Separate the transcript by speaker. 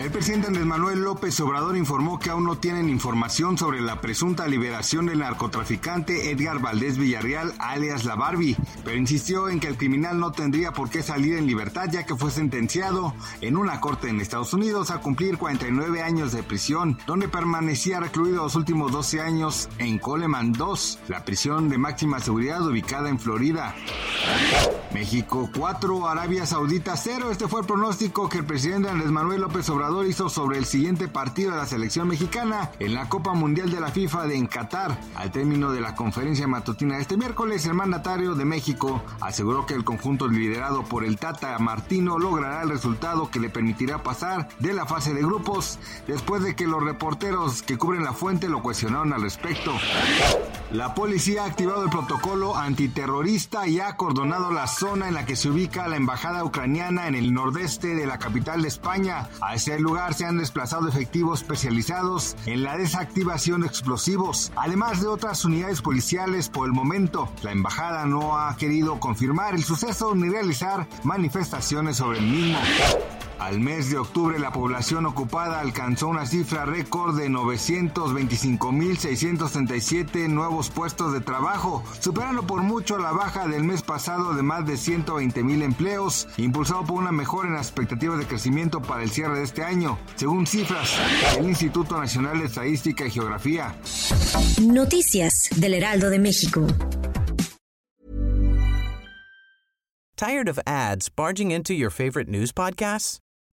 Speaker 1: El presidente Andrés Manuel López Obrador informó que aún no tienen información sobre la presunta liberación del narcotraficante Edgar Valdés Villarreal, alias La Barbie, pero insistió en que el criminal no tendría por qué salir en libertad ya que fue sentenciado en una corte en Estados Unidos a cumplir 49 años de prisión, donde permanecía recluido los últimos 12 años en Coleman 2, la prisión de máxima seguridad ubicada en Florida. México 4, Arabia Saudita 0. Este fue el pronóstico que el presidente Andrés Manuel López Hizo sobre el siguiente partido de la selección mexicana en la Copa Mundial de la FIFA de en Qatar. Al término de la conferencia matutina de este miércoles, el mandatario de México aseguró que el conjunto liderado por el Tata Martino logrará el resultado que le permitirá pasar de la fase de grupos después de que los reporteros que cubren la fuente lo cuestionaron al respecto. La policía ha activado el protocolo antiterrorista y ha acordonado la zona en la que se ubica la embajada ucraniana en el nordeste de la capital de España. A ese lugar se han desplazado efectivos especializados en la desactivación de explosivos, además de otras unidades policiales por el momento. La embajada no ha querido confirmar el suceso ni realizar manifestaciones sobre el mismo. Al mes de octubre la población ocupada alcanzó una cifra récord de 925.637 nuevos puestos de trabajo, superando por mucho la baja del mes pasado de más de 120.000 empleos, impulsado por una mejora en las expectativas de crecimiento para el cierre de este año, según cifras del Instituto Nacional de Estadística y Geografía.
Speaker 2: Noticias del Heraldo de México.
Speaker 3: Tired of ads barging into your favorite news podcasts?